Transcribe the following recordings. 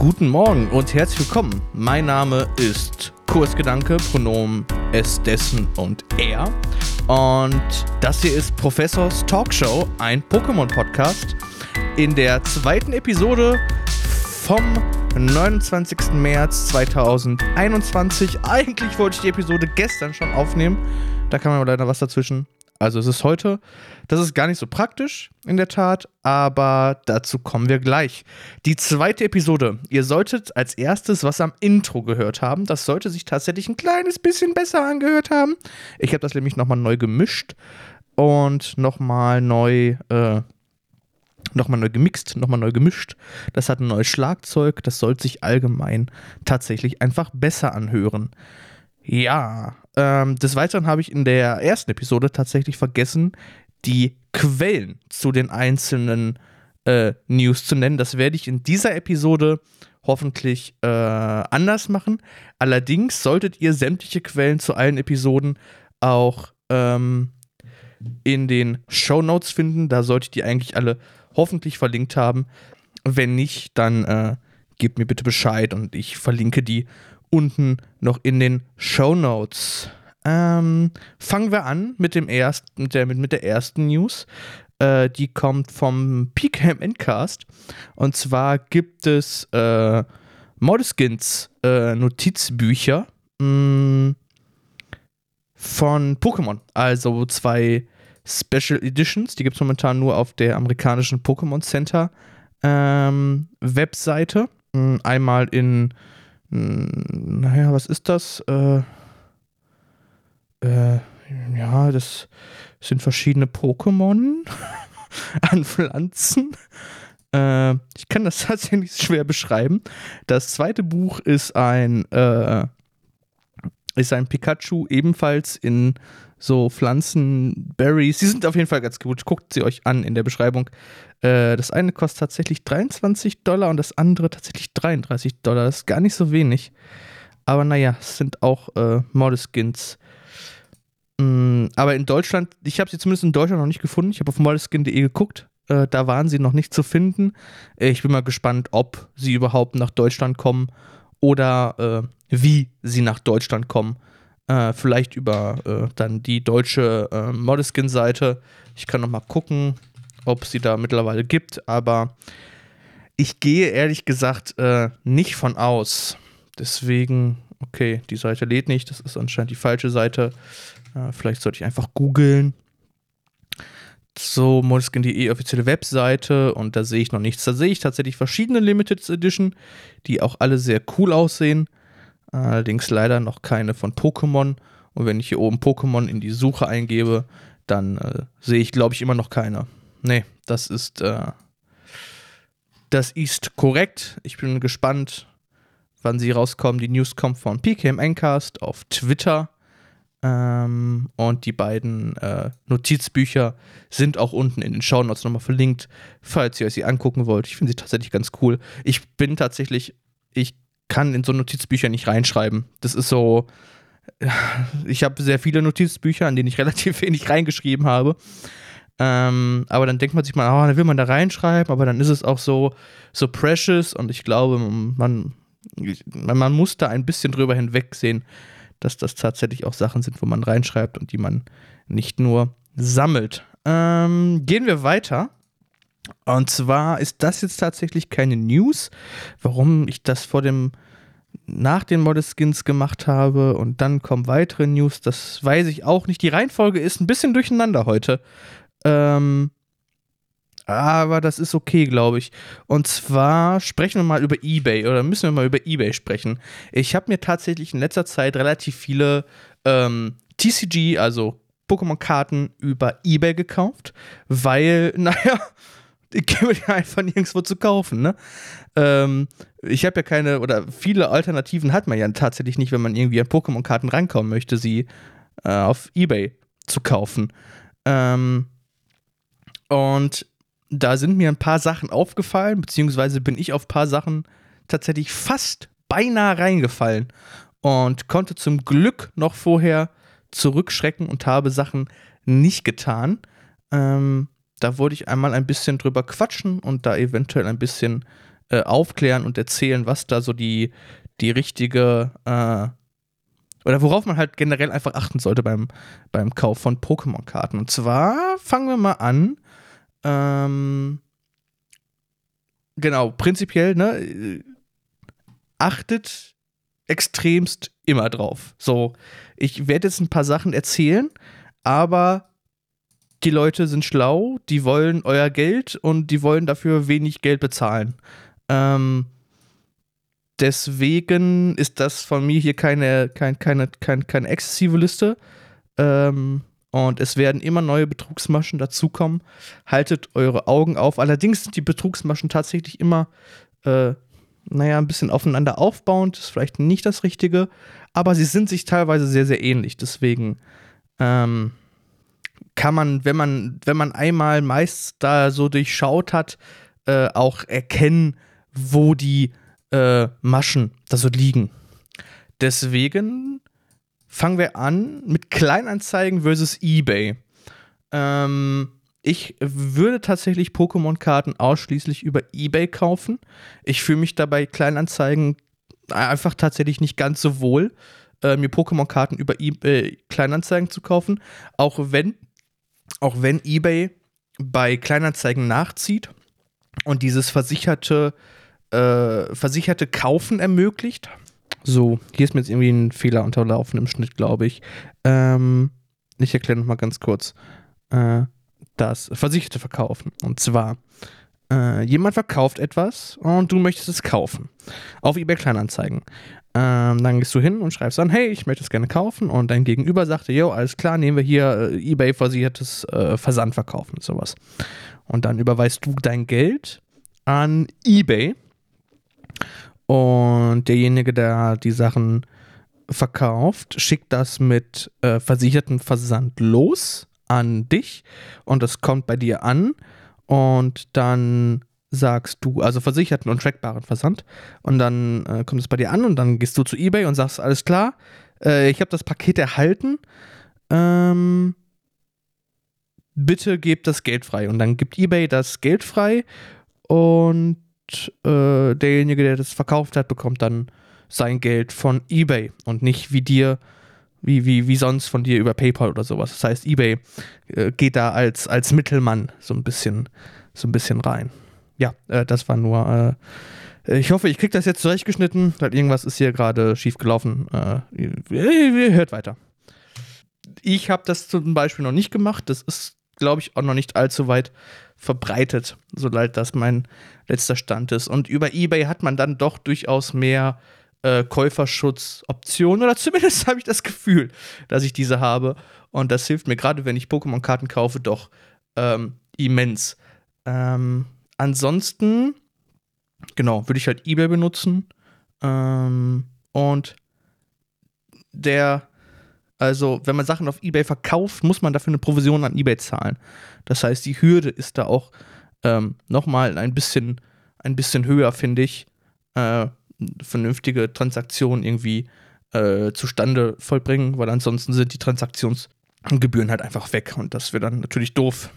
Guten Morgen und herzlich willkommen. Mein Name ist Kursgedanke, Pronomen es, dessen und er. Und das hier ist Professors Talkshow, ein Pokémon-Podcast. In der zweiten Episode vom 29. März 2021. Eigentlich wollte ich die Episode gestern schon aufnehmen. Da kam aber leider was dazwischen. Also es ist heute. Das ist gar nicht so praktisch in der Tat, aber dazu kommen wir gleich. Die zweite Episode. Ihr solltet als erstes was am Intro gehört haben. Das sollte sich tatsächlich ein kleines bisschen besser angehört haben. Ich habe das nämlich nochmal neu gemischt und nochmal neu, äh, nochmal neu gemixt, nochmal neu gemischt. Das hat ein neues Schlagzeug. Das sollte sich allgemein tatsächlich einfach besser anhören. Ja, ähm, des Weiteren habe ich in der ersten Episode tatsächlich vergessen, die Quellen zu den einzelnen äh, News zu nennen. Das werde ich in dieser Episode hoffentlich äh, anders machen. Allerdings solltet ihr sämtliche Quellen zu allen Episoden auch ähm, in den Show Notes finden. Da solltet ihr eigentlich alle hoffentlich verlinkt haben. Wenn nicht, dann äh, gebt mir bitte Bescheid und ich verlinke die unten noch in den Show Notes. Ähm, fangen wir an mit dem ersten, mit der, mit, der ersten News. Äh, die kommt vom PKM Endcast. Und zwar gibt es äh, Modeskins äh, Notizbücher mh, mm, von Pokémon. Also zwei Special Editions. Die gibt es momentan nur auf der amerikanischen Pokémon Center ähm, Webseite. Mm, einmal in naja, was ist das? Äh, äh, ja, das sind verschiedene Pokémon an Pflanzen. Äh, ich kann das tatsächlich schwer beschreiben. Das zweite Buch ist ein, äh, ist ein Pikachu, ebenfalls in so Pflanzen, Berries. Die sind auf jeden Fall ganz gut. Guckt sie euch an in der Beschreibung. Äh, das eine kostet tatsächlich 23 Dollar und das andere tatsächlich 33 Dollar. Das ist gar nicht so wenig. Aber naja, es sind auch äh, Modeskins. Mm, aber in Deutschland, ich habe sie zumindest in Deutschland noch nicht gefunden. Ich habe auf modeskin.de geguckt. Äh, da waren sie noch nicht zu finden. Äh, ich bin mal gespannt, ob sie überhaupt nach Deutschland kommen oder äh, wie sie nach Deutschland kommen. Äh, vielleicht über äh, dann die deutsche äh, Modeskin-Seite. Ich kann noch mal gucken, ob sie da mittlerweile gibt, aber ich gehe ehrlich gesagt äh, nicht von aus. Deswegen, okay, die Seite lädt nicht, das ist anscheinend die falsche Seite. Äh, vielleicht sollte ich einfach googeln. So, Modeskin.de offizielle Webseite und da sehe ich noch nichts. Da sehe ich tatsächlich verschiedene Limited Edition, die auch alle sehr cool aussehen. Allerdings leider noch keine von Pokémon. Und wenn ich hier oben Pokémon in die Suche eingebe, dann äh, sehe ich, glaube ich, immer noch keine. Nee, das ist, äh, das ist korrekt. Ich bin gespannt, wann sie rauskommen. Die News kommt von PKM Encast auf Twitter. Ähm, und die beiden äh, Notizbücher sind auch unten in den Shownotes nochmal verlinkt, falls ihr euch sie angucken wollt. Ich finde sie tatsächlich ganz cool. Ich bin tatsächlich, ich kann in so Notizbücher nicht reinschreiben. Das ist so. Ich habe sehr viele Notizbücher, an denen ich relativ wenig reingeschrieben habe. Ähm, aber dann denkt man sich mal, oh, dann will man da reinschreiben, aber dann ist es auch so, so precious und ich glaube, man, man muss da ein bisschen drüber hinwegsehen, dass das tatsächlich auch Sachen sind, wo man reinschreibt und die man nicht nur sammelt. Ähm, gehen wir weiter. Und zwar ist das jetzt tatsächlich keine News, warum ich das vor dem nach den Modeskins gemacht habe und dann kommen weitere News, das weiß ich auch nicht. Die Reihenfolge ist ein bisschen durcheinander heute. Ähm, aber das ist okay, glaube ich. Und zwar sprechen wir mal über eBay oder müssen wir mal über eBay sprechen. Ich habe mir tatsächlich in letzter Zeit relativ viele ähm, TCG, also Pokémon-Karten über eBay gekauft, weil, naja, gibt ja einfach nirgendwo zu kaufen, ne? Ähm, ich habe ja keine, oder viele Alternativen hat man ja tatsächlich nicht, wenn man irgendwie an Pokémon-Karten rankommen möchte, sie äh, auf Ebay zu kaufen. Ähm, und da sind mir ein paar Sachen aufgefallen, beziehungsweise bin ich auf ein paar Sachen tatsächlich fast beinahe reingefallen und konnte zum Glück noch vorher zurückschrecken und habe Sachen nicht getan. Ähm, da wollte ich einmal ein bisschen drüber quatschen und da eventuell ein bisschen äh, aufklären und erzählen, was da so die, die richtige äh, oder worauf man halt generell einfach achten sollte beim, beim Kauf von Pokémon-Karten. Und zwar fangen wir mal an. Ähm, genau, prinzipiell, ne, achtet extremst immer drauf. So, ich werde jetzt ein paar Sachen erzählen, aber die Leute sind schlau, die wollen euer Geld und die wollen dafür wenig Geld bezahlen. Ähm, deswegen ist das von mir hier keine, keine, keine, keine, keine exzessive Liste. Ähm, und es werden immer neue Betrugsmaschen dazukommen. Haltet eure Augen auf. Allerdings sind die Betrugsmaschen tatsächlich immer, äh, naja, ein bisschen aufeinander aufbauend. Ist vielleicht nicht das Richtige. Aber sie sind sich teilweise sehr, sehr ähnlich. Deswegen ähm, kann man, wenn man, wenn man einmal meist da so durchschaut hat, äh, auch erkennen, wo die äh, Maschen da so liegen. Deswegen fangen wir an mit Kleinanzeigen versus eBay. Ähm, ich würde tatsächlich Pokémon-Karten ausschließlich über eBay kaufen. Ich fühle mich dabei Kleinanzeigen einfach tatsächlich nicht ganz so wohl, äh, mir Pokémon-Karten über eBay Kleinanzeigen zu kaufen. Auch wenn, auch wenn eBay bei Kleinanzeigen nachzieht und dieses versicherte äh, versicherte Kaufen ermöglicht. So, hier ist mir jetzt irgendwie ein Fehler unterlaufen im Schnitt, glaube ich. Ähm, ich erkläre nochmal ganz kurz. Äh, das versicherte Verkaufen. Und zwar, äh, jemand verkauft etwas und du möchtest es kaufen. Auf eBay Kleinanzeigen. Ähm, dann gehst du hin und schreibst dann, hey, ich möchte es gerne kaufen. Und dein Gegenüber sagte, jo, alles klar, nehmen wir hier äh, eBay versichertes äh, Versandverkaufen und sowas. Und dann überweist du dein Geld an eBay und derjenige, der die Sachen verkauft, schickt das mit äh, versichertem Versand los an dich und es kommt bei dir an und dann sagst du, also versicherten und trackbaren Versand und dann äh, kommt es bei dir an und dann gehst du zu eBay und sagst, alles klar, äh, ich habe das Paket erhalten, ähm, bitte gebt das Geld frei und dann gibt eBay das Geld frei und äh, derjenige, der das verkauft hat, bekommt dann sein Geld von eBay und nicht wie dir, wie, wie, wie sonst von dir über PayPal oder sowas. Das heißt, eBay äh, geht da als, als Mittelmann so ein bisschen, so ein bisschen rein. Ja, äh, das war nur. Äh, ich hoffe, ich kriege das jetzt zurechtgeschnitten, weil irgendwas ist hier gerade schief gelaufen. Äh, hört weiter. Ich habe das zum Beispiel noch nicht gemacht. Das ist, glaube ich, auch noch nicht allzu weit verbreitet, so leid das mein letzter Stand ist. Und über eBay hat man dann doch durchaus mehr äh, Käuferschutzoptionen oder zumindest habe ich das Gefühl, dass ich diese habe. Und das hilft mir gerade, wenn ich Pokémon-Karten kaufe, doch ähm, immens. Ähm, ansonsten, genau, würde ich halt eBay benutzen. Ähm, und der also, wenn man Sachen auf eBay verkauft, muss man dafür eine Provision an eBay zahlen. Das heißt, die Hürde ist da auch ähm, nochmal ein bisschen, ein bisschen höher, finde ich, äh, vernünftige Transaktionen irgendwie äh, zustande vollbringen, weil ansonsten sind die Transaktionsgebühren halt einfach weg und das wäre dann natürlich doof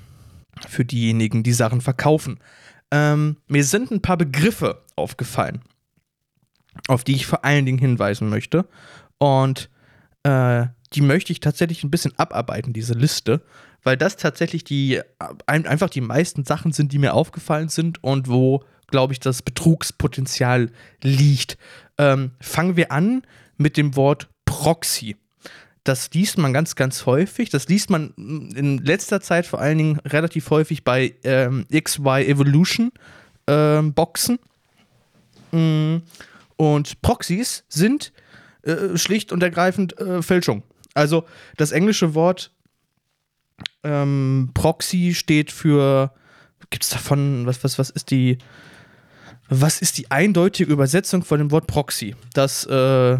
für diejenigen, die Sachen verkaufen. Ähm, mir sind ein paar Begriffe aufgefallen, auf die ich vor allen Dingen hinweisen möchte. Und äh, die möchte ich tatsächlich ein bisschen abarbeiten, diese Liste, weil das tatsächlich die einfach die meisten Sachen sind, die mir aufgefallen sind und wo, glaube ich, das Betrugspotenzial liegt. Ähm, fangen wir an mit dem Wort Proxy. Das liest man ganz, ganz häufig. Das liest man in letzter Zeit vor allen Dingen relativ häufig bei ähm, XY Evolution ähm, Boxen. Mm, und Proxys sind äh, schlicht und ergreifend äh, Fälschung. Also das englische Wort ähm, Proxy steht für, gibt es davon, was, was, was ist die, was ist die eindeutige Übersetzung von dem Wort Proxy? Das äh,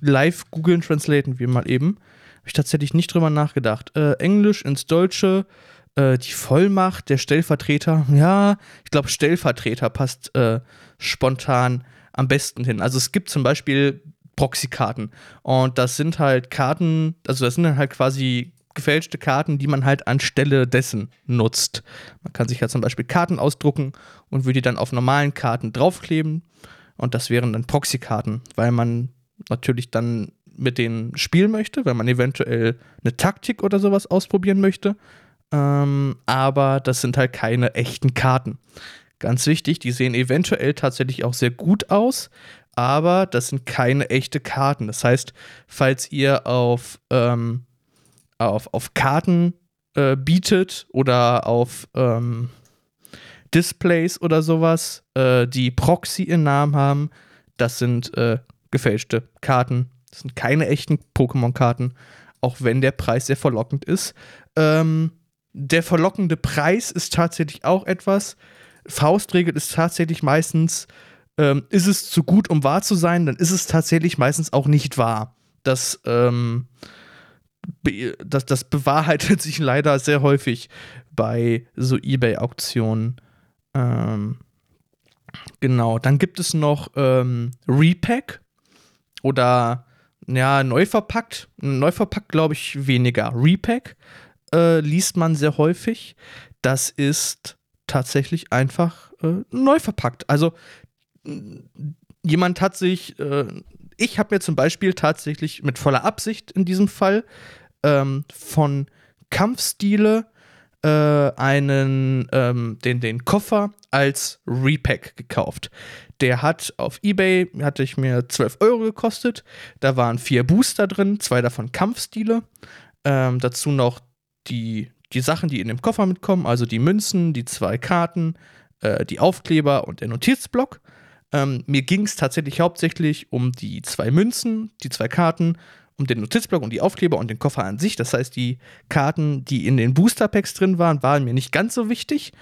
live googeln, translaten wir mal eben. Habe ich tatsächlich nicht drüber nachgedacht. Äh, Englisch ins Deutsche, äh, die Vollmacht der Stellvertreter. Ja, ich glaube, Stellvertreter passt äh, spontan am besten hin. Also es gibt zum Beispiel Proxy-Karten. Und das sind halt Karten, also das sind dann halt quasi gefälschte Karten, die man halt anstelle dessen nutzt. Man kann sich ja zum Beispiel Karten ausdrucken und würde die dann auf normalen Karten draufkleben. Und das wären dann Proxy-Karten, weil man natürlich dann mit denen spielen möchte, weil man eventuell eine Taktik oder sowas ausprobieren möchte. Ähm, aber das sind halt keine echten Karten. Ganz wichtig, die sehen eventuell tatsächlich auch sehr gut aus, aber das sind keine echte Karten. Das heißt, falls ihr auf, ähm, auf, auf Karten äh, bietet oder auf ähm, Displays oder sowas, äh, die Proxy in Namen haben, das sind äh, gefälschte Karten. Das sind keine echten Pokémon-Karten, auch wenn der Preis sehr verlockend ist. Ähm, der verlockende Preis ist tatsächlich auch etwas. Faustregel ist tatsächlich meistens, ähm, ist es zu gut, um wahr zu sein, dann ist es tatsächlich meistens auch nicht wahr. Das, ähm, das, das bewahrheitet sich leider sehr häufig bei so Ebay-Auktionen. Ähm, genau, dann gibt es noch ähm, Repack oder ja, neu verpackt. Neu verpackt glaube ich weniger. Repack äh, liest man sehr häufig. Das ist tatsächlich einfach äh, neu verpackt. Also jemand hat sich, äh, ich habe mir zum Beispiel tatsächlich mit voller Absicht in diesem Fall ähm, von Kampfstile äh, einen, ähm, den, den Koffer als Repack gekauft. Der hat auf Ebay, hatte ich mir 12 Euro gekostet. Da waren vier Booster drin, zwei davon Kampfstile. Ähm, dazu noch die, die Sachen, die in dem Koffer mitkommen, also die Münzen, die zwei Karten, äh, die Aufkleber und der Notizblock. Ähm, mir ging es tatsächlich hauptsächlich um die zwei Münzen, die zwei Karten, um den Notizblock und die Aufkleber und den Koffer an sich. Das heißt, die Karten, die in den Booster Packs drin waren, waren mir nicht ganz so wichtig.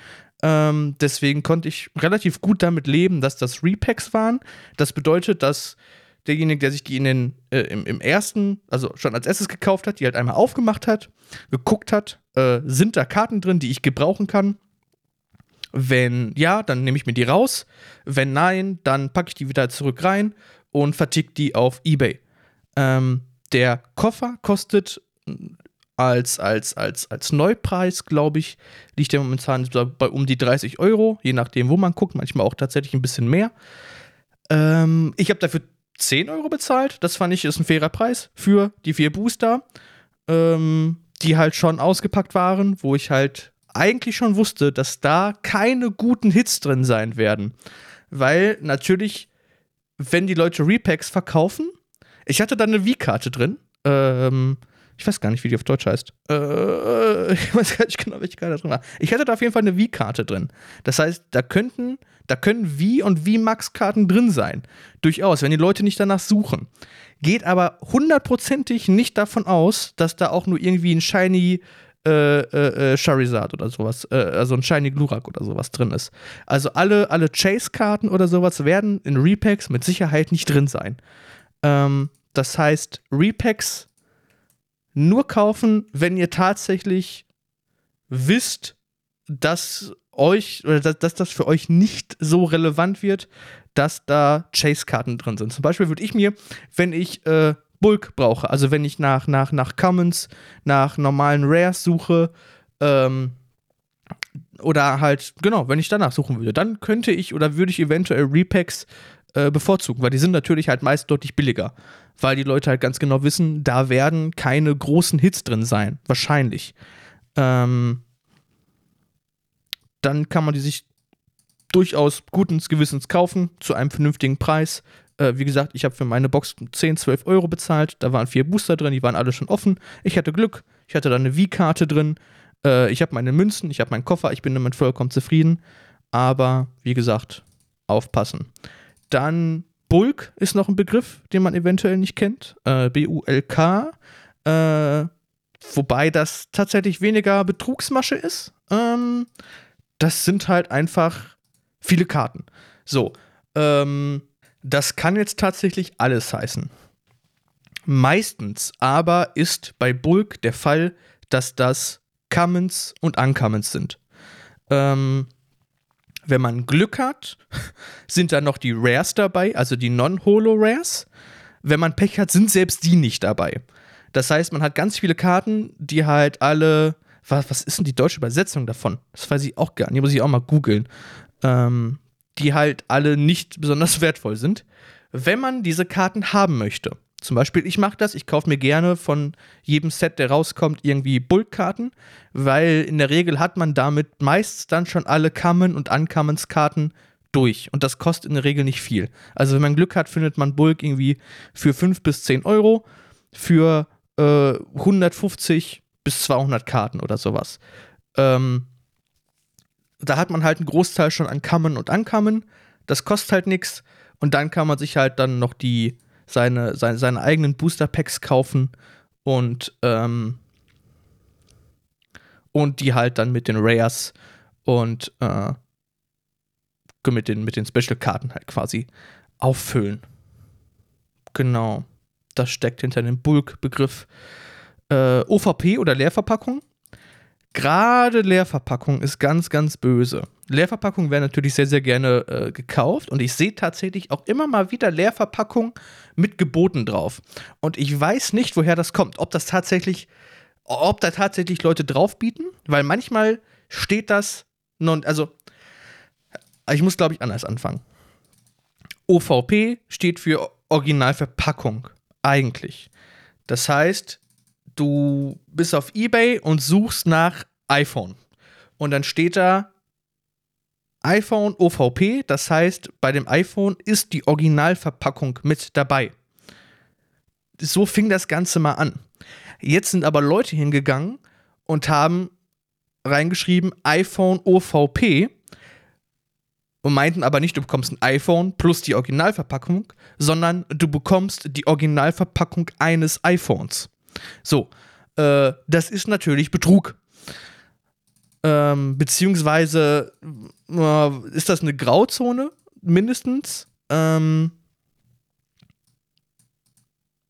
Ähm, deswegen konnte ich relativ gut damit leben, dass das Repacks waren. Das bedeutet, dass derjenige, der sich die in den, äh, im, im, ersten, also schon als erstes gekauft hat, die halt einmal aufgemacht hat, geguckt hat, äh, sind da Karten drin, die ich gebrauchen kann. Wenn ja, dann nehme ich mir die raus. Wenn nein, dann packe ich die wieder zurück rein und vertick die auf Ebay. Ähm, der Koffer kostet als, als, als, als Neupreis, glaube ich, liegt der momentan bei um die 30 Euro, je nachdem, wo man guckt, manchmal auch tatsächlich ein bisschen mehr. Ähm, ich habe dafür 10 Euro bezahlt. Das fand ich ist ein fairer Preis für die vier Booster, ähm, die halt schon ausgepackt waren, wo ich halt eigentlich schon wusste, dass da keine guten Hits drin sein werden. Weil natürlich, wenn die Leute Repacks verkaufen, ich hatte da eine Wii-Karte drin. Ähm, ich weiß gar nicht, wie die auf Deutsch heißt. Äh, ich weiß gar nicht genau, welche Karte da drin war. Ich hatte da auf jeden Fall eine Wii-Karte drin. Das heißt, da könnten, da können Wii und Wii-Max-Karten drin sein. Durchaus, wenn die Leute nicht danach suchen. Geht aber hundertprozentig nicht davon aus, dass da auch nur irgendwie ein Shiny äh, äh, äh, Charizard oder sowas, äh, also ein Shiny Glurak oder sowas drin ist. Also alle, alle Chase-Karten oder sowas werden in Repacks mit Sicherheit nicht drin sein. Ähm, das heißt, Repacks nur kaufen, wenn ihr tatsächlich wisst, dass euch oder dass, dass, das für euch nicht so relevant wird, dass da Chase-Karten drin sind. Zum Beispiel würde ich mir, wenn ich äh, Bulk brauche, also wenn ich nach, nach, nach Commons, nach normalen Rares suche, ähm, oder halt, genau, wenn ich danach suchen würde, dann könnte ich oder würde ich eventuell Repacks äh, bevorzugen, weil die sind natürlich halt meist deutlich billiger weil die Leute halt ganz genau wissen, da werden keine großen Hits drin sein, wahrscheinlich. Ähm, dann kann man die sich durchaus guten Gewissens kaufen, zu einem vernünftigen Preis. Äh, wie gesagt, ich habe für meine Box 10, 12 Euro bezahlt. Da waren vier Booster drin, die waren alle schon offen. Ich hatte Glück, ich hatte da eine Wii-Karte drin. Äh, ich habe meine Münzen, ich habe meinen Koffer, ich bin damit vollkommen zufrieden. Aber wie gesagt, aufpassen. Dann Bulk ist noch ein Begriff, den man eventuell nicht kennt. Äh, B-U-L-K. Äh, wobei das tatsächlich weniger Betrugsmasche ist. Ähm, das sind halt einfach viele Karten. So. Ähm, das kann jetzt tatsächlich alles heißen. Meistens aber ist bei Bulk der Fall, dass das Commons und Uncommons sind. Ähm, wenn man Glück hat, sind da noch die Rares dabei, also die Non-Holo-Rares. Wenn man Pech hat, sind selbst die nicht dabei. Das heißt, man hat ganz viele Karten, die halt alle. Was, was ist denn die deutsche Übersetzung davon? Das weiß ich auch gar nicht. Muss ich auch mal googeln. Ähm, die halt alle nicht besonders wertvoll sind. Wenn man diese Karten haben möchte, zum Beispiel, ich mache das, ich kaufe mir gerne von jedem Set, der rauskommt, irgendwie Bulk-Karten, weil in der Regel hat man damit meist dann schon alle Common- und Uncommons-Karten durch. Und das kostet in der Regel nicht viel. Also wenn man Glück hat, findet man Bulk irgendwie für 5 bis 10 Euro für äh, 150 bis 200 Karten oder sowas. Ähm, da hat man halt einen Großteil schon an Common und Uncommon. Das kostet halt nichts. Und dann kann man sich halt dann noch die seine, seine, seine eigenen Booster-Packs kaufen und, ähm, und die halt dann mit den Rares und äh, mit den, mit den Special-Karten halt quasi auffüllen. Genau. Das steckt hinter dem Bulk-Begriff. Äh, OVP oder Leerverpackung. Gerade Leerverpackung ist ganz, ganz böse. Leerverpackungen werden natürlich sehr, sehr gerne äh, gekauft und ich sehe tatsächlich auch immer mal wieder Leerverpackungen mit Geboten drauf. Und ich weiß nicht, woher das kommt. Ob das tatsächlich, ob da tatsächlich Leute drauf bieten, weil manchmal steht das, non, also ich muss glaube ich anders anfangen. OVP steht für Originalverpackung, eigentlich. Das heißt, du bist auf eBay und suchst nach iPhone. Und dann steht da iPhone OVP, das heißt, bei dem iPhone ist die Originalverpackung mit dabei. So fing das Ganze mal an. Jetzt sind aber Leute hingegangen und haben reingeschrieben iPhone OVP und meinten aber nicht, du bekommst ein iPhone plus die Originalverpackung, sondern du bekommst die Originalverpackung eines iPhones. So, äh, das ist natürlich Betrug. Ähm, beziehungsweise äh, ist das eine Grauzone mindestens, ähm,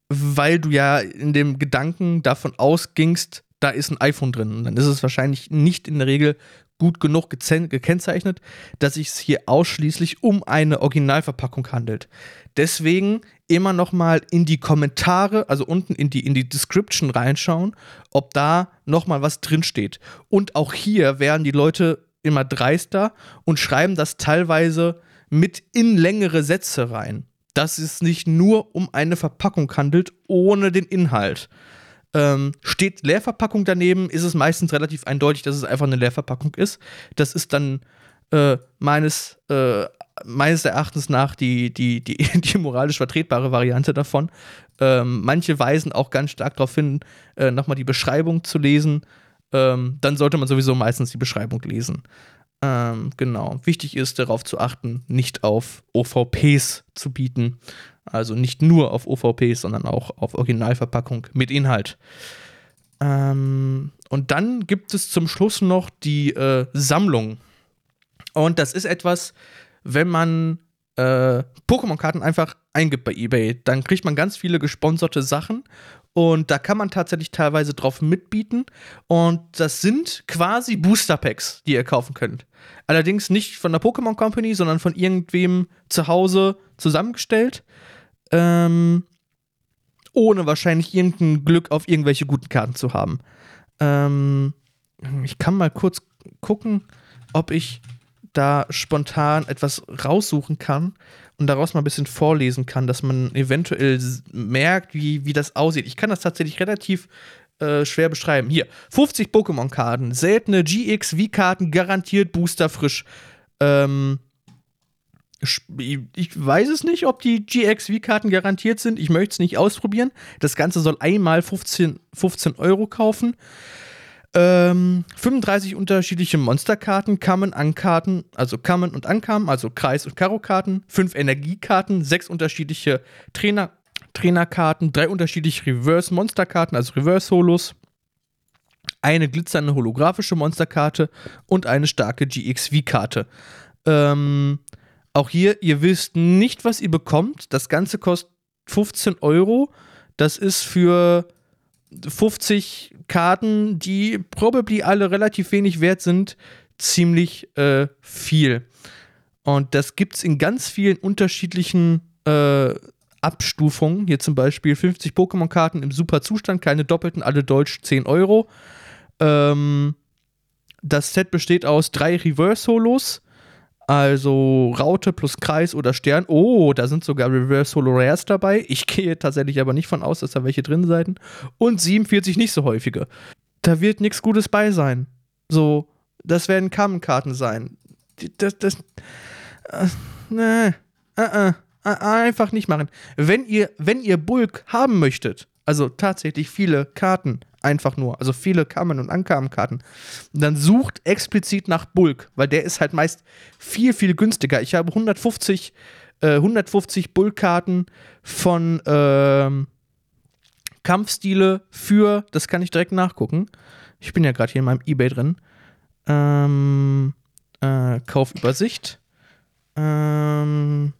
weil du ja in dem Gedanken davon ausgingst, da ist ein iPhone drin. Und dann ist es wahrscheinlich nicht in der Regel gut genug gekennzeichnet, dass es hier ausschließlich um eine Originalverpackung handelt. Deswegen immer noch mal in die Kommentare, also unten in die, in die Description reinschauen, ob da noch mal was drinsteht. Und auch hier werden die Leute immer dreister und schreiben das teilweise mit in längere Sätze rein. Dass es nicht nur um eine Verpackung handelt, ohne den Inhalt. Ähm, steht Leerverpackung daneben, ist es meistens relativ eindeutig, dass es einfach eine Leerverpackung ist. Das ist dann äh, meines, äh, meines Erachtens nach die, die, die, die moralisch vertretbare Variante davon. Ähm, manche weisen auch ganz stark darauf hin, äh, nochmal die Beschreibung zu lesen. Ähm, dann sollte man sowieso meistens die Beschreibung lesen. Ähm, genau. Wichtig ist darauf zu achten, nicht auf OVPs zu bieten. Also nicht nur auf OVPs, sondern auch auf Originalverpackung mit Inhalt. Ähm, und dann gibt es zum Schluss noch die äh, Sammlung. Und das ist etwas, wenn man äh, Pokémon-Karten einfach eingibt bei eBay, dann kriegt man ganz viele gesponserte Sachen und da kann man tatsächlich teilweise drauf mitbieten. Und das sind quasi Booster Packs, die ihr kaufen könnt. Allerdings nicht von der Pokémon Company, sondern von irgendwem zu Hause zusammengestellt. Ähm, ohne wahrscheinlich irgendein Glück auf irgendwelche guten Karten zu haben. Ähm, ich kann mal kurz gucken, ob ich da spontan etwas raussuchen kann und daraus mal ein bisschen vorlesen kann, dass man eventuell merkt, wie, wie das aussieht. Ich kann das tatsächlich relativ äh, schwer beschreiben. Hier, 50 Pokémon-Karten, seltene GX-V-Karten, garantiert Booster frisch. Ähm, ich weiß es nicht, ob die GXV-Karten garantiert sind. Ich möchte es nicht ausprobieren. Das Ganze soll einmal 15, 15 Euro kaufen. Ähm, 35 unterschiedliche Monsterkarten, Kamen, Ankarten, also Kamen und Ankamen, also Kreis- und Karo-Karten, 5 Energiekarten, 6 unterschiedliche Trainer, Trainerkarten, 3 unterschiedliche Reverse-Monsterkarten, also Reverse-Holos, eine glitzernde holographische Monsterkarte und eine starke GXV-Karte. Ähm, auch hier, ihr wisst nicht, was ihr bekommt. Das Ganze kostet 15 Euro. Das ist für 50 Karten, die probably alle relativ wenig wert sind, ziemlich äh, viel. Und das gibt es in ganz vielen unterschiedlichen äh, Abstufungen. Hier zum Beispiel 50 Pokémon-Karten im super Zustand, keine doppelten, alle deutsch 10 Euro. Ähm, das Set besteht aus drei Reverse-Holos, also Raute plus Kreis oder Stern. Oh, da sind sogar Reverse Holo Rares dabei. Ich gehe tatsächlich aber nicht von aus, dass da welche drin seien. Und 47 nicht so häufige. Da wird nichts Gutes bei sein. So, das werden Kammenkarten sein. Das, das, äh, nee, äh, äh, einfach nicht machen. Wenn ihr, wenn ihr Bulk haben möchtet, also tatsächlich viele Karten, einfach nur, also viele Kammern und Ankammenkarten, dann sucht explizit nach Bulk, weil der ist halt meist viel, viel günstiger. Ich habe 150, äh, 150 Bulk-Karten von ähm, Kampfstile für, das kann ich direkt nachgucken. Ich bin ja gerade hier in meinem Ebay drin. Ähm, äh, Kaufübersicht. Ähm,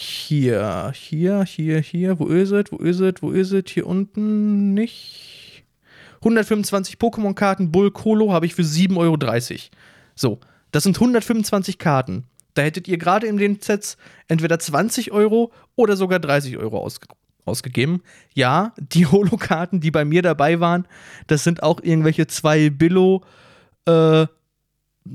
hier, hier, hier, hier. Wo ist es? Wo ist es? Wo ist es? Hier unten nicht. 125 Pokémon-Karten Bulk Holo habe ich für 7,30 Euro. So, das sind 125 Karten. Da hättet ihr gerade in den Sets entweder 20 Euro oder sogar 30 Euro ausge ausgegeben. Ja, die Holo-Karten, die bei mir dabei waren, das sind auch irgendwelche zwei Billo äh,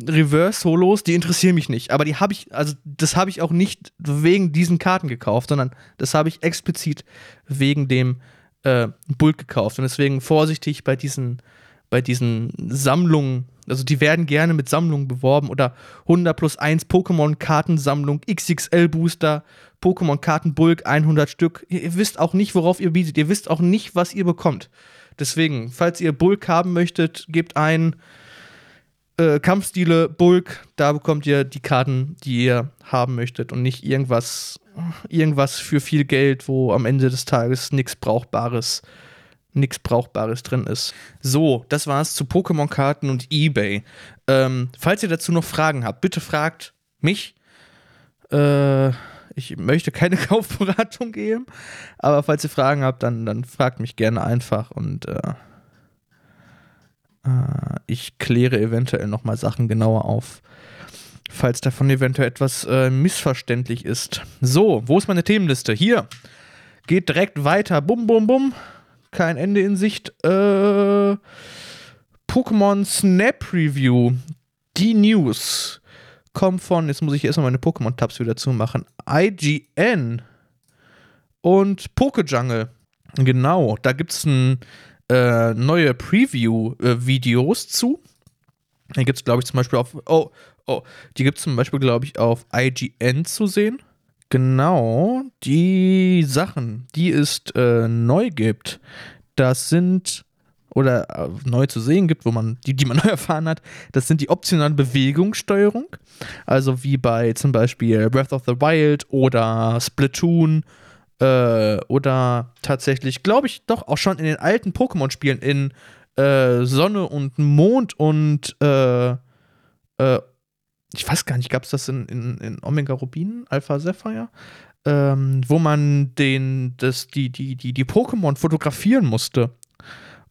Reverse-Solos, die interessieren mich nicht. Aber die habe ich, also das habe ich auch nicht wegen diesen Karten gekauft, sondern das habe ich explizit wegen dem äh, Bulk gekauft. Und deswegen vorsichtig bei diesen, bei diesen Sammlungen. Also die werden gerne mit Sammlungen beworben oder 100 plus 1 Pokémon-Kartensammlung, XXL-Booster, Pokémon-Karten-Bulk 100 Stück. Ihr, ihr wisst auch nicht, worauf ihr bietet. Ihr wisst auch nicht, was ihr bekommt. Deswegen, falls ihr Bulk haben möchtet, gebt ein äh, Kampfstile, Bulk, da bekommt ihr die Karten, die ihr haben möchtet und nicht irgendwas, irgendwas für viel Geld, wo am Ende des Tages nichts Brauchbares, nichts Brauchbares drin ist. So, das war's zu Pokémon-Karten und Ebay. Ähm, falls ihr dazu noch Fragen habt, bitte fragt mich. Äh, ich möchte keine Kaufberatung geben, aber falls ihr Fragen habt, dann, dann fragt mich gerne einfach und äh, äh, ich kläre eventuell nochmal Sachen genauer auf, falls davon eventuell etwas äh, missverständlich ist. So, wo ist meine Themenliste? Hier. Geht direkt weiter. Bum, bum, bum. Kein Ende in Sicht. Äh, Pokémon Snap Review. Die News kommt von, jetzt muss ich erstmal meine Pokémon-Tabs wieder zumachen. IGN und Pokejungle. Genau, da gibt es ein äh, neue Preview-Videos zu. Die gibt es, glaube ich, zum Beispiel auf. Oh, oh. Die gibt es zum Beispiel, glaube ich, auf IGN zu sehen. Genau, die Sachen, die es äh, neu gibt, das sind oder äh, neu zu sehen gibt, wo man die, die man neu erfahren hat, das sind die optionale Bewegungssteuerung, also wie bei zum Beispiel Breath of the Wild oder Splatoon äh, oder tatsächlich, glaube ich, doch auch schon in den alten Pokémon-Spielen in äh, Sonne und Mond und äh, äh ich weiß gar nicht, gab es das in, in, in, Omega Rubin, Alpha Sapphire? Ähm, wo man den, das, die, die, die, die Pokémon fotografieren musste.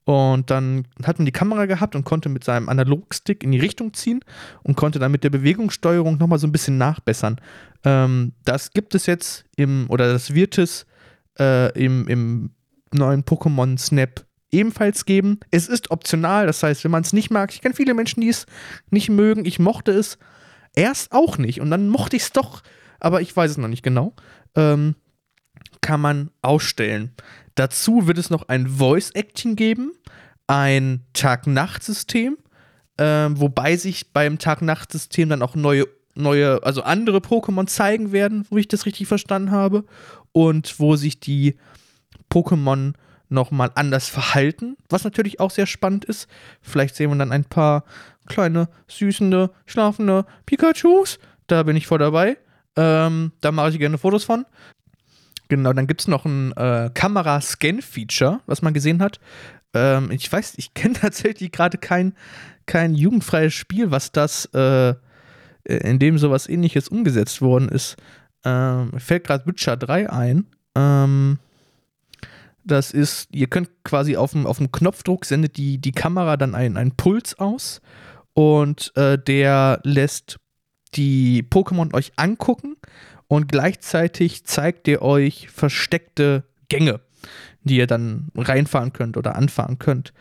Und dann hat man die Kamera gehabt und konnte mit seinem Analogstick in die Richtung ziehen und konnte dann mit der Bewegungssteuerung nochmal so ein bisschen nachbessern. Ähm, das gibt es jetzt im, oder das wird es äh, im, im neuen Pokémon Snap ebenfalls geben. Es ist optional, das heißt, wenn man es nicht mag, ich kenne viele Menschen, die es nicht mögen, ich mochte es erst auch nicht und dann mochte ich es doch, aber ich weiß es noch nicht genau. Ähm, kann man ausstellen. Dazu wird es noch ein Voice-Acting geben, ein Tag-Nacht-System, äh, wobei sich beim Tag-Nacht-System dann auch neue, neue, also andere Pokémon zeigen werden, wo ich das richtig verstanden habe, und wo sich die Pokémon nochmal anders verhalten, was natürlich auch sehr spannend ist. Vielleicht sehen wir dann ein paar kleine, süßende, schlafende Pikachus. Da bin ich voll dabei. Ähm, da mache ich gerne Fotos von. Genau, dann gibt es noch ein äh, Kamera-Scan-Feature, was man gesehen hat. Ähm, ich weiß, ich kenne tatsächlich gerade kein, kein jugendfreies Spiel, was das, äh, in dem sowas ähnliches umgesetzt worden ist. Ähm, fällt gerade Witcher 3 ein. Ähm, das ist, ihr könnt quasi auf dem, auf dem Knopfdruck sendet die, die Kamera dann einen, einen Puls aus und äh, der lässt die Pokémon euch angucken und gleichzeitig zeigt ihr euch versteckte Gänge, die ihr dann reinfahren könnt oder anfahren könnt.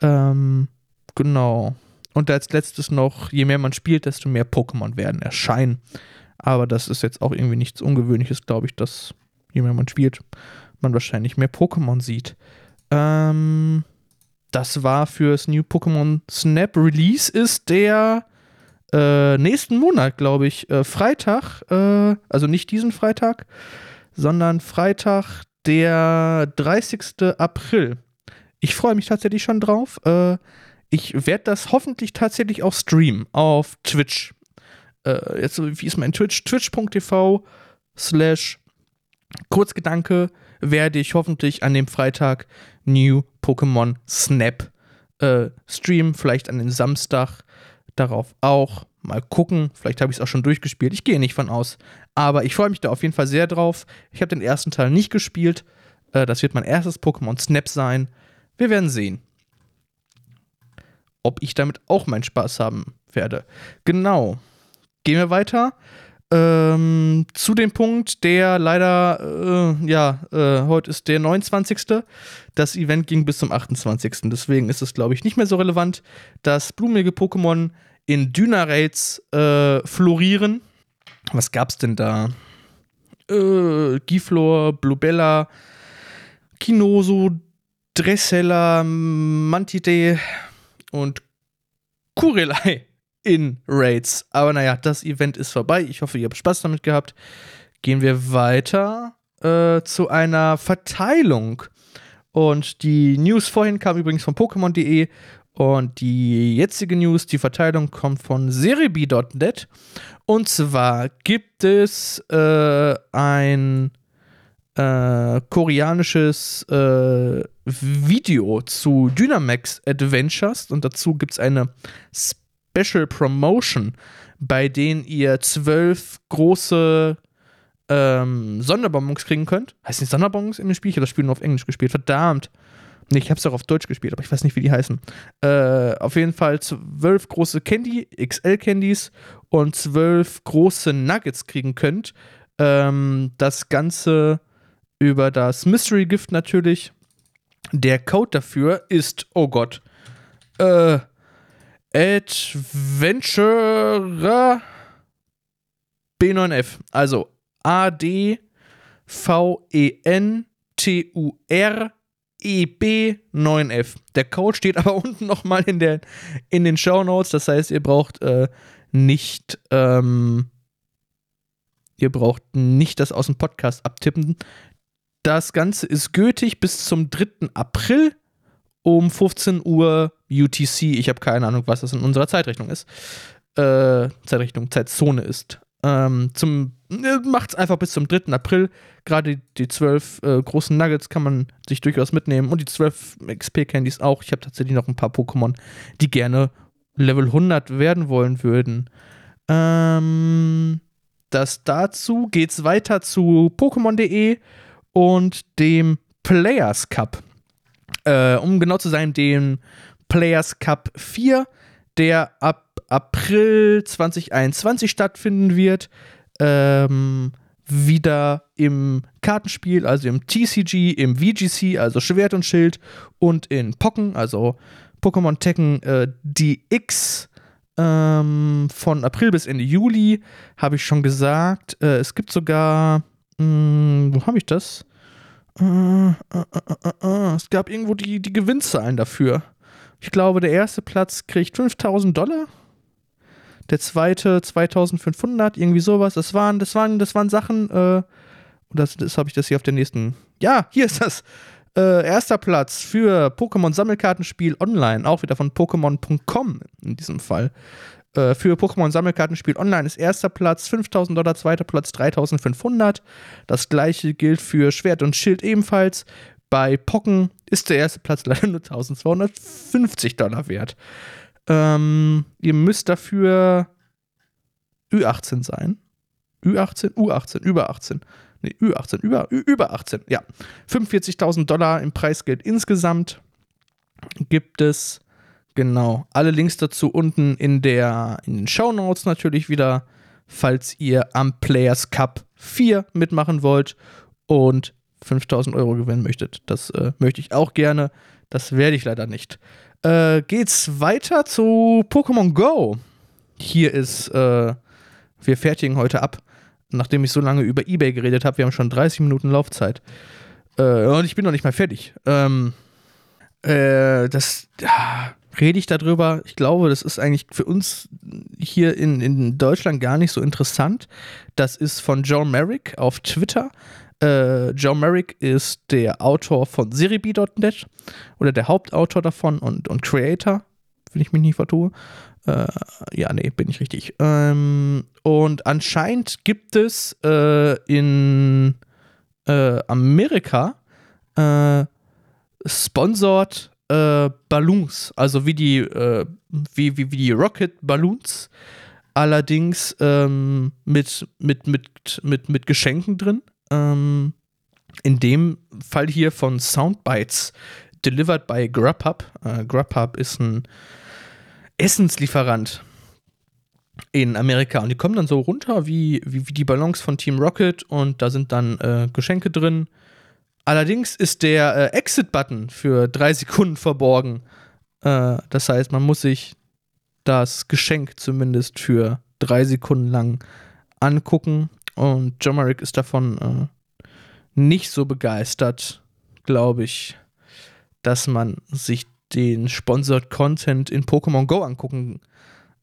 Ähm, genau. Und als letztes noch, je mehr man spielt, desto mehr Pokémon werden erscheinen. Aber das ist jetzt auch irgendwie nichts Ungewöhnliches, glaube ich, dass je mehr man spielt, man wahrscheinlich mehr Pokémon sieht. Ähm, das war fürs New Pokémon Snap. Release ist der äh, nächsten Monat, glaube ich, äh, Freitag, äh, also nicht diesen Freitag, sondern Freitag, der 30. April. Ich freue mich tatsächlich schon drauf. Äh, ich werde das hoffentlich tatsächlich auch streamen auf Twitch. Äh, jetzt, wie ist mein Twitch? Twitch.tv slash Kurzgedanke werde ich hoffentlich an dem Freitag New Pokémon Snap streamen, vielleicht an den Samstag darauf auch. Mal gucken, vielleicht habe ich es auch schon durchgespielt. Ich gehe nicht von aus. Aber ich freue mich da auf jeden Fall sehr drauf. Ich habe den ersten Teil nicht gespielt. Äh, das wird mein erstes Pokémon Snap sein. Wir werden sehen, ob ich damit auch meinen Spaß haben werde. Genau. Gehen wir weiter. Ähm, zu dem Punkt, der leider, äh, ja, äh, heute ist der 29. Das Event ging bis zum 28. Deswegen ist es, glaube ich, nicht mehr so relevant, dass blumige Pokémon in Dynarates äh, florieren. Was gab's denn da? Äh, Giflor, Blubella, Kinoso, Dressella, Mantide und Kurelei in Raids. Aber naja, das Event ist vorbei. Ich hoffe, ihr habt Spaß damit gehabt. Gehen wir weiter äh, zu einer Verteilung. Und die News vorhin kam übrigens von Pokémon.de und die jetzige News, die Verteilung kommt von Seribi.net. Und zwar gibt es äh, ein äh, koreanisches äh, Video zu Dynamax Adventures und dazu gibt es eine Special Special Promotion, bei denen ihr zwölf große ähm, Sonderbonbons kriegen könnt. Heißt nicht Sonderbonbons in dem Spiel? Ich habe das Spiel nur auf Englisch gespielt. Verdammt. Nee, ich habe es auch auf Deutsch gespielt, aber ich weiß nicht, wie die heißen. Äh, auf jeden Fall zwölf große Candy, XL-Candies und zwölf große Nuggets kriegen könnt. Ähm, das Ganze über das Mystery Gift natürlich. Der Code dafür ist, oh Gott, äh, Adventurer B9F. Also A-D-V-E-N-T-U-R EB9F. Der Code steht aber unten nochmal in, in den Show Notes. Das heißt, ihr braucht äh, nicht, ähm, ihr braucht nicht das aus dem Podcast abtippen. Das Ganze ist gültig bis zum 3. April um 15 Uhr UTC. Ich habe keine Ahnung, was das in unserer Zeitrechnung ist. Äh, Zeitrechnung, Zeitzone ist. Ähm, zum äh, macht's einfach bis zum 3. April. Gerade die zwölf äh, großen Nuggets kann man sich durchaus mitnehmen und die zwölf XP-Candies auch. Ich habe tatsächlich noch ein paar Pokémon, die gerne Level 100 werden wollen würden. Ähm, das dazu geht's weiter zu Pokémon.de und dem Players Cup. Äh, um genau zu sein, dem Players Cup 4, der ab April 2021 stattfinden wird. Ähm, wieder im Kartenspiel, also im TCG, im VGC, also Schwert und Schild, und in Pocken, also Pokémon Tekken äh, DX. Ähm, von April bis Ende Juli habe ich schon gesagt. Äh, es gibt sogar, mh, hm, wo habe ich das? Äh, äh, äh, es gab irgendwo die, die Gewinnzahlen dafür. Ich glaube, der erste Platz kriegt 5000 Dollar. Der zweite 2500, irgendwie sowas. Das waren, das waren, das waren Sachen, äh, das, das habe ich das hier auf der nächsten. Ja, hier ist das. Äh, erster Platz für Pokémon Sammelkartenspiel online, auch wieder von Pokémon.com in diesem Fall. Äh, für Pokémon Sammelkartenspiel online ist erster Platz 5000 Dollar, zweiter Platz 3500. Das gleiche gilt für Schwert und Schild ebenfalls. Bei Pocken ist der erste Platz leider nur 1250 Dollar wert. Ähm, ihr müsst dafür Ü18 sein. Ü18, U18, über 18. Nee, Ü18, über, Ü, über 18, ja. 45.000 Dollar im Preisgeld insgesamt gibt es. Genau. Alle Links dazu unten in, der, in den Show Notes natürlich wieder falls ihr am Players Cup 4 mitmachen wollt und 5000 Euro gewinnen möchtet. Das äh, möchte ich auch gerne. Das werde ich leider nicht. Äh, geht's weiter zu Pokémon Go. Hier ist, äh, wir fertigen heute ab, nachdem ich so lange über Ebay geredet habe. Wir haben schon 30 Minuten Laufzeit. Äh, und ich bin noch nicht mal fertig. Ähm, äh, das ja, rede ich darüber. Ich glaube, das ist eigentlich für uns hier in, in Deutschland gar nicht so interessant. Das ist von Joe Merrick auf Twitter. Äh, Joe Merrick ist der Autor von Siribi.net oder der Hauptautor davon und, und Creator, wenn ich mich nicht vertue. Äh, ja, nee, bin ich richtig. Ähm, und anscheinend gibt es äh, in äh, Amerika äh, sponsored äh, Balloons, also wie die, äh, wie, wie, wie die Rocket Balloons, allerdings ähm, mit, mit, mit, mit, mit Geschenken drin. Ähm, in dem Fall hier von Soundbites, delivered by Grubhub. Äh, Grubhub ist ein Essenslieferant in Amerika und die kommen dann so runter wie, wie, wie die Ballons von Team Rocket und da sind dann äh, Geschenke drin. Allerdings ist der äh, Exit-Button für drei Sekunden verborgen. Äh, das heißt, man muss sich das Geschenk zumindest für drei Sekunden lang angucken und John ist davon äh, nicht so begeistert, glaube ich, dass man sich den Sponsored Content in Pokémon Go angucken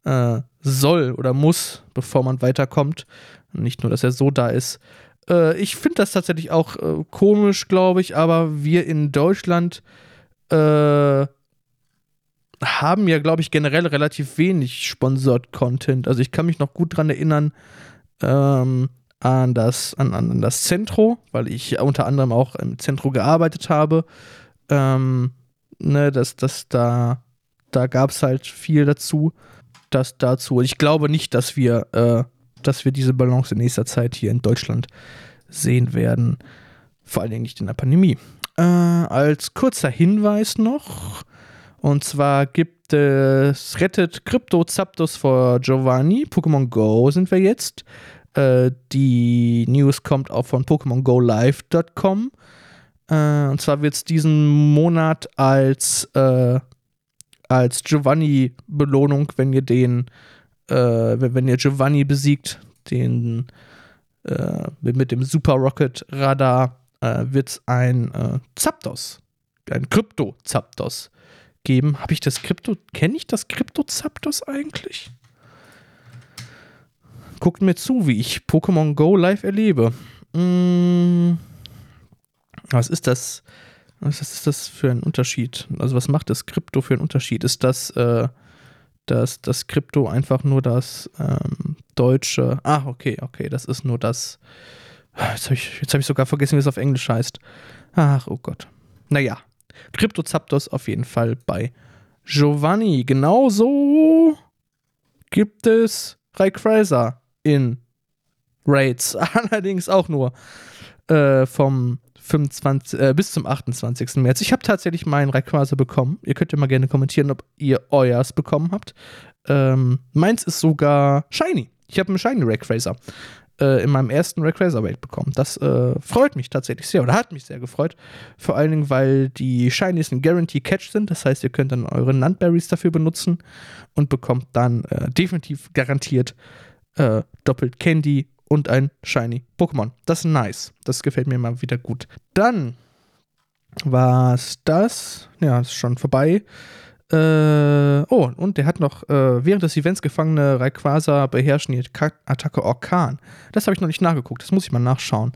äh, soll oder muss, bevor man weiterkommt. Nicht nur, dass er so da ist. Äh, ich finde das tatsächlich auch äh, komisch, glaube ich, aber wir in Deutschland äh, haben ja, glaube ich, generell relativ wenig Sponsored Content. Also ich kann mich noch gut dran erinnern, ähm, an das, an, an das Zentro, weil ich unter anderem auch im Zentro gearbeitet habe. Ähm, ne, dass das da, da gab es halt viel dazu. Das dazu. Ich glaube nicht, dass wir, äh, dass wir diese Balance in nächster Zeit hier in Deutschland sehen werden. Vor allen Dingen nicht in der Pandemie. Äh, als kurzer Hinweis noch, und zwar gibt es Rettet Crypto Zapdos vor Giovanni. Pokémon Go sind wir jetzt. Äh, die News kommt auch von PokémonGoLive.com. Äh, und zwar wird es diesen Monat als, äh, als Giovanni-Belohnung, wenn ihr den, äh, wenn ihr Giovanni besiegt, den äh, mit dem Super Rocket Radar, äh, wird es ein äh, Zapdos, ein Krypto-Zapdos geben. Habe ich das Krypto, kenne ich das Krypto-Zapdos eigentlich? Guckt mir zu, wie ich Pokémon Go live erlebe. Hm, was ist das? Was ist das für ein Unterschied? Also, was macht das Krypto für einen Unterschied? Ist das, äh, dass das Krypto einfach nur das ähm, deutsche. Ah, okay, okay, das ist nur das. Jetzt habe ich, hab ich sogar vergessen, wie es auf Englisch heißt. Ach, oh Gott. Naja, Krypto Zapdos auf jeden Fall bei Giovanni. Genauso gibt es Rayquaza in Raids. Allerdings auch nur äh, vom 25, äh, bis zum 28. März. Ich habe tatsächlich meinen Rayquaza bekommen. Ihr könnt ja mal gerne kommentieren, ob ihr euers bekommen habt. Ähm, meins ist sogar Shiny. Ich habe einen Shiny Rayquaza äh, in meinem ersten Rayquaza Raid bekommen. Das äh, freut mich tatsächlich sehr oder hat mich sehr gefreut. Vor allen Dingen, weil die Shinies ein Guarantee Catch sind. Das heißt, ihr könnt dann eure Nunberries dafür benutzen und bekommt dann äh, definitiv garantiert äh, doppelt Candy und ein Shiny Pokémon. Das ist nice. Das gefällt mir mal wieder gut. Dann war es das. Ja, ist schon vorbei. Äh, oh, und der hat noch äh, während des Events gefangene Rayquaza beherrschen die Attacke Orkan. Das habe ich noch nicht nachgeguckt. Das muss ich mal nachschauen,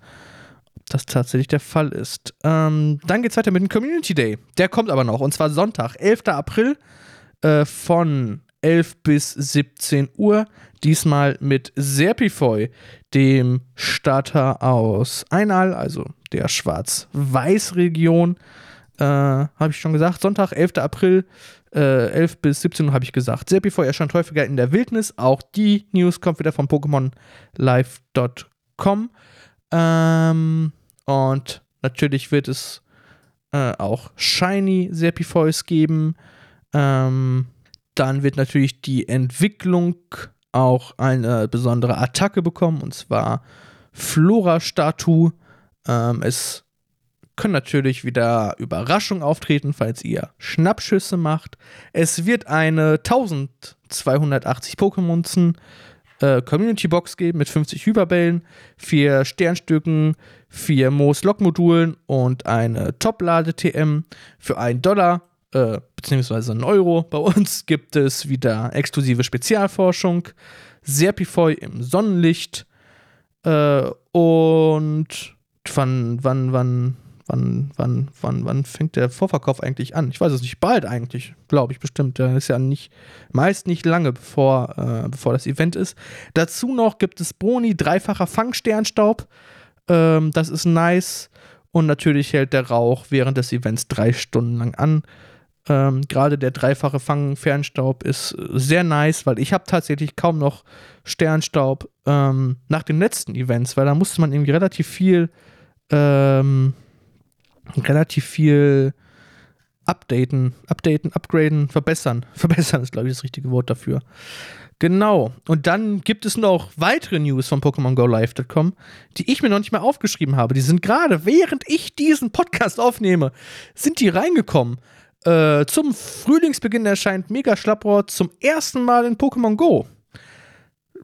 ob das tatsächlich der Fall ist. Ähm, dann es weiter mit dem Community Day. Der kommt aber noch. Und zwar Sonntag, 11. April äh, von 11 bis 17 Uhr. Diesmal mit Serpifoy, dem Starter aus Einal, also der Schwarz-Weiß-Region. Äh, habe ich schon gesagt. Sonntag, 11. April, äh, 11 bis 17 Uhr habe ich gesagt. Serpifoy erscheint häufiger in der Wildnis. Auch die News kommt wieder von PokémonLive.com. Ähm, und natürlich wird es äh, auch Shiny Serpifoys geben. Ähm, dann wird natürlich die Entwicklung auch eine besondere Attacke bekommen, und zwar Flora-Statue. Ähm, es können natürlich wieder Überraschungen auftreten, falls ihr Schnappschüsse macht. Es wird eine 1280 Pokémonzen äh, Community Box geben mit 50 Hyperbällen, vier Sternstücken, vier Moos-Log-Modulen und eine Top-Lade-TM für einen Dollar äh, beziehungsweise einen Euro. Bei uns gibt es wieder exklusive Spezialforschung, Serpifoi im Sonnenlicht äh, und wann, wann, wann, wann, wann, wann, wann fängt der Vorverkauf eigentlich an? Ich weiß es nicht, bald eigentlich, glaube ich bestimmt. Der ist ja nicht, meist nicht lange bevor, äh, bevor das Event ist. Dazu noch gibt es Boni, dreifacher Fangsternstaub. Ähm, das ist nice. Und natürlich hält der Rauch während des Events drei Stunden lang an. Ähm, Gerade der dreifache Fang-Fernstaub ist sehr nice, weil ich habe tatsächlich kaum noch Sternstaub ähm, nach den letzten Events, weil da musste man irgendwie relativ viel ähm, relativ viel updaten, updaten, upgraden, verbessern. Verbessern ist, glaube ich, das richtige Wort dafür. Genau. Und dann gibt es noch weitere News von Pokémon Go Live.com, die ich mir noch nicht mehr aufgeschrieben habe. Die sind gerade, während ich diesen Podcast aufnehme, sind die reingekommen. Äh, zum Frühlingsbeginn erscheint Mega Schlapprohr zum ersten Mal in Pokémon Go.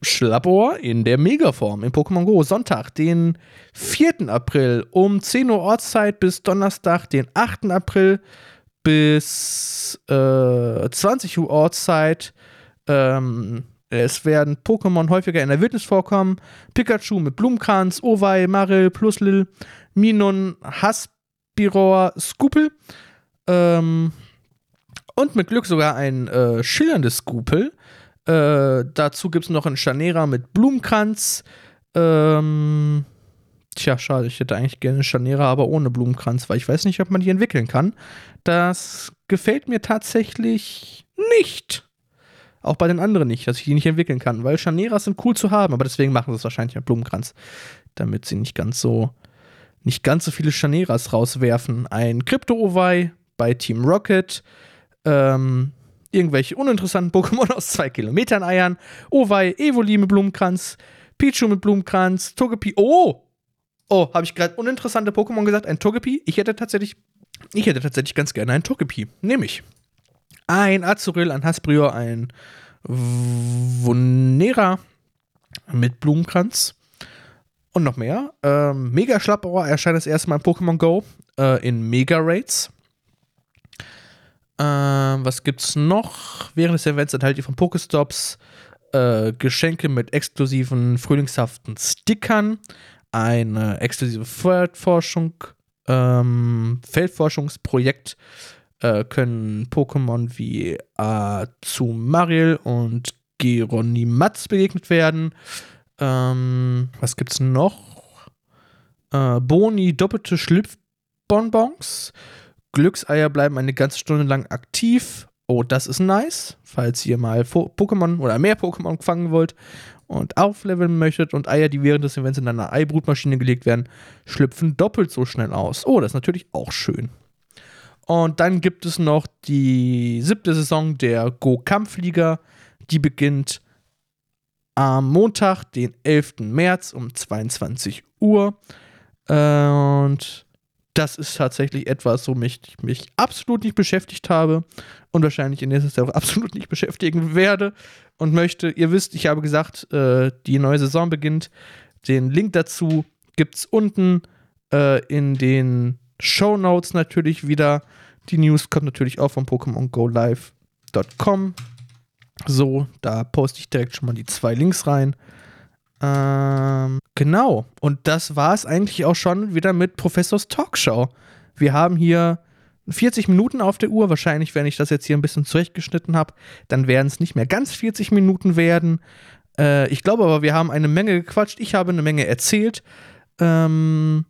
Schlappohr in der Megaform in Pokémon Go. Sonntag, den 4. April um 10 Uhr Ortszeit bis Donnerstag, den 8. April bis äh, 20 Uhr Ortszeit. Ähm, es werden Pokémon häufiger in der Wildnis vorkommen. Pikachu mit Blumenkranz, Owei, Marill, Pluslil, Minun, Haspiror, Scoopel. Ähm, und mit Glück sogar ein äh, schillerndes Scoopel. Äh, dazu gibt es noch einen Chanera mit Blumenkranz. Ähm, tja, schade, ich hätte eigentlich gerne Chanera, aber ohne Blumenkranz, weil ich weiß nicht, ob man die entwickeln kann. Das gefällt mir tatsächlich nicht. Auch bei den anderen nicht, dass ich die nicht entwickeln kann, weil Chaneras sind cool zu haben, aber deswegen machen sie es wahrscheinlich mit Blumenkranz, damit sie nicht ganz so nicht ganz so viele Chaneras rauswerfen. Ein Crypto-Owei bei Team Rocket, ähm, irgendwelche uninteressanten Pokémon aus zwei Kilometern eiern. Owei, Evoli mit Blumenkranz, Pichu mit Blumenkranz, Togepi. Oh! Oh, habe ich gerade uninteressante Pokémon gesagt? Ein Togepi? Ich hätte tatsächlich, ich hätte tatsächlich ganz gerne ein Togepi. Nämlich ein Azuril, ein Hasbrior, ein Vunera mit Blumenkranz und noch mehr. Ähm, Mega Schlappohr erscheint das erste Mal in Pokémon Go äh, in Mega Raids. Ähm, was gibt's noch? Während des Events erhaltet ihr von Pokestops äh, Geschenke mit exklusiven frühlingshaften Stickern, eine exklusive Feldforschung, ähm, Feldforschungsprojekt äh, können Pokémon wie Azumarill und Geronimatz begegnet werden. Ähm, was gibt's noch? Äh, Boni, doppelte Schlüpfbonbons. Glückseier bleiben eine ganze Stunde lang aktiv. Oh, das ist nice. Falls ihr mal Pokémon oder mehr Pokémon fangen wollt und aufleveln möchtet und Eier, die während des Events in einer Eibrutmaschine gelegt werden, schlüpfen doppelt so schnell aus. Oh, das ist natürlich auch schön. Und dann gibt es noch die siebte Saison der Go-Kampfliga. Die beginnt am Montag, den 11. März um 22 Uhr. Und das ist tatsächlich etwas, womit ich mich absolut nicht beschäftigt habe und wahrscheinlich in nächster Zeit auch absolut nicht beschäftigen werde und möchte. Ihr wisst, ich habe gesagt, äh, die neue Saison beginnt. Den Link dazu gibt es unten äh, in den Show Notes natürlich wieder. Die News kommt natürlich auch von Pokémon Go Live.com. So, da poste ich direkt schon mal die zwei Links rein. Ähm, genau. Und das war es eigentlich auch schon wieder mit Professors Talkshow. Wir haben hier 40 Minuten auf der Uhr. Wahrscheinlich, wenn ich das jetzt hier ein bisschen zurechtgeschnitten habe, dann werden es nicht mehr ganz 40 Minuten werden. Äh, ich glaube aber, wir haben eine Menge gequatscht. Ich habe eine Menge erzählt. Ähm,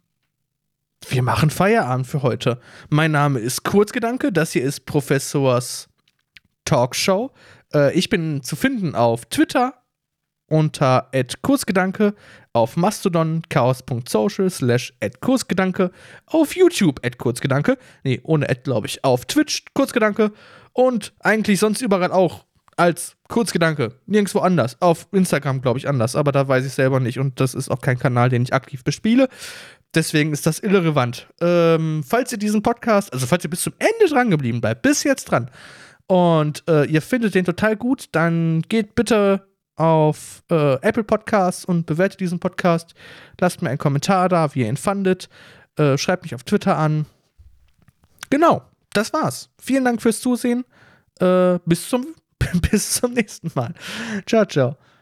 wir machen Feierabend für heute. Mein Name ist Kurzgedanke. Das hier ist Professors Talkshow. Äh, ich bin zu finden auf Twitter, unter kurzgedanke, auf Mastodon chaos.social slash kurzgedanke, auf YouTube kurzgedanke, nee, ohne Ad glaube ich, auf Twitch kurzgedanke und eigentlich sonst überall auch als Kurzgedanke. Nirgendwo anders. Auf Instagram, glaube ich, anders. Aber da weiß ich selber nicht. Und das ist auch kein Kanal, den ich aktiv bespiele. Deswegen ist das irrelevant. Ähm, falls ihr diesen Podcast, also falls ihr bis zum Ende dran geblieben bleibt, bis jetzt dran, und äh, ihr findet den total gut, dann geht bitte auf äh, Apple Podcasts und bewertet diesen Podcast. Lasst mir einen Kommentar da, wie ihr ihn fandet. Äh, schreibt mich auf Twitter an. Genau, das war's. Vielen Dank fürs Zusehen. Äh, bis, zum, bis zum nächsten Mal. Ciao, ciao.